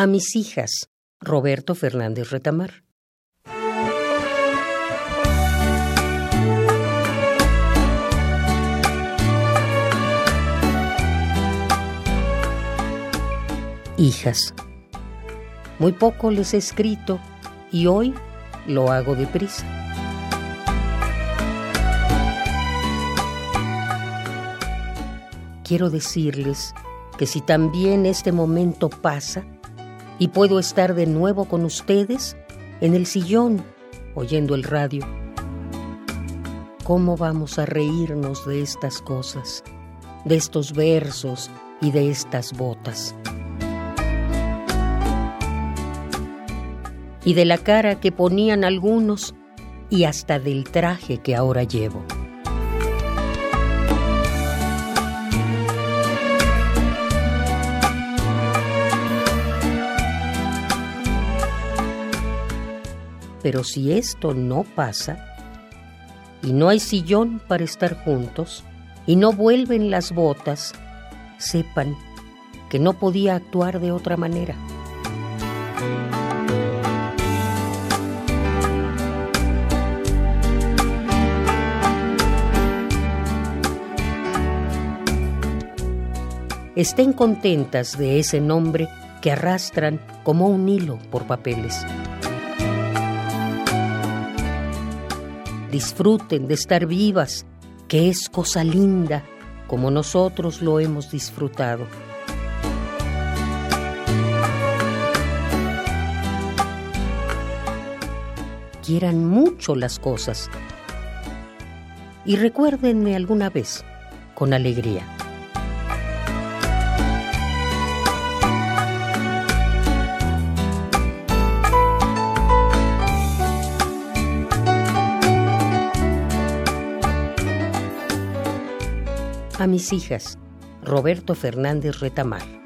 A mis hijas, Roberto Fernández Retamar. Hijas, muy poco les he escrito y hoy lo hago deprisa. Quiero decirles que si también este momento pasa, y puedo estar de nuevo con ustedes en el sillón oyendo el radio. ¿Cómo vamos a reírnos de estas cosas, de estos versos y de estas botas? Y de la cara que ponían algunos y hasta del traje que ahora llevo. Pero si esto no pasa, y no hay sillón para estar juntos, y no vuelven las botas, sepan que no podía actuar de otra manera. Estén contentas de ese nombre que arrastran como un hilo por papeles. Disfruten de estar vivas, que es cosa linda, como nosotros lo hemos disfrutado. Quieran mucho las cosas y recuérdenme alguna vez con alegría. A mis hijas, Roberto Fernández Retamar.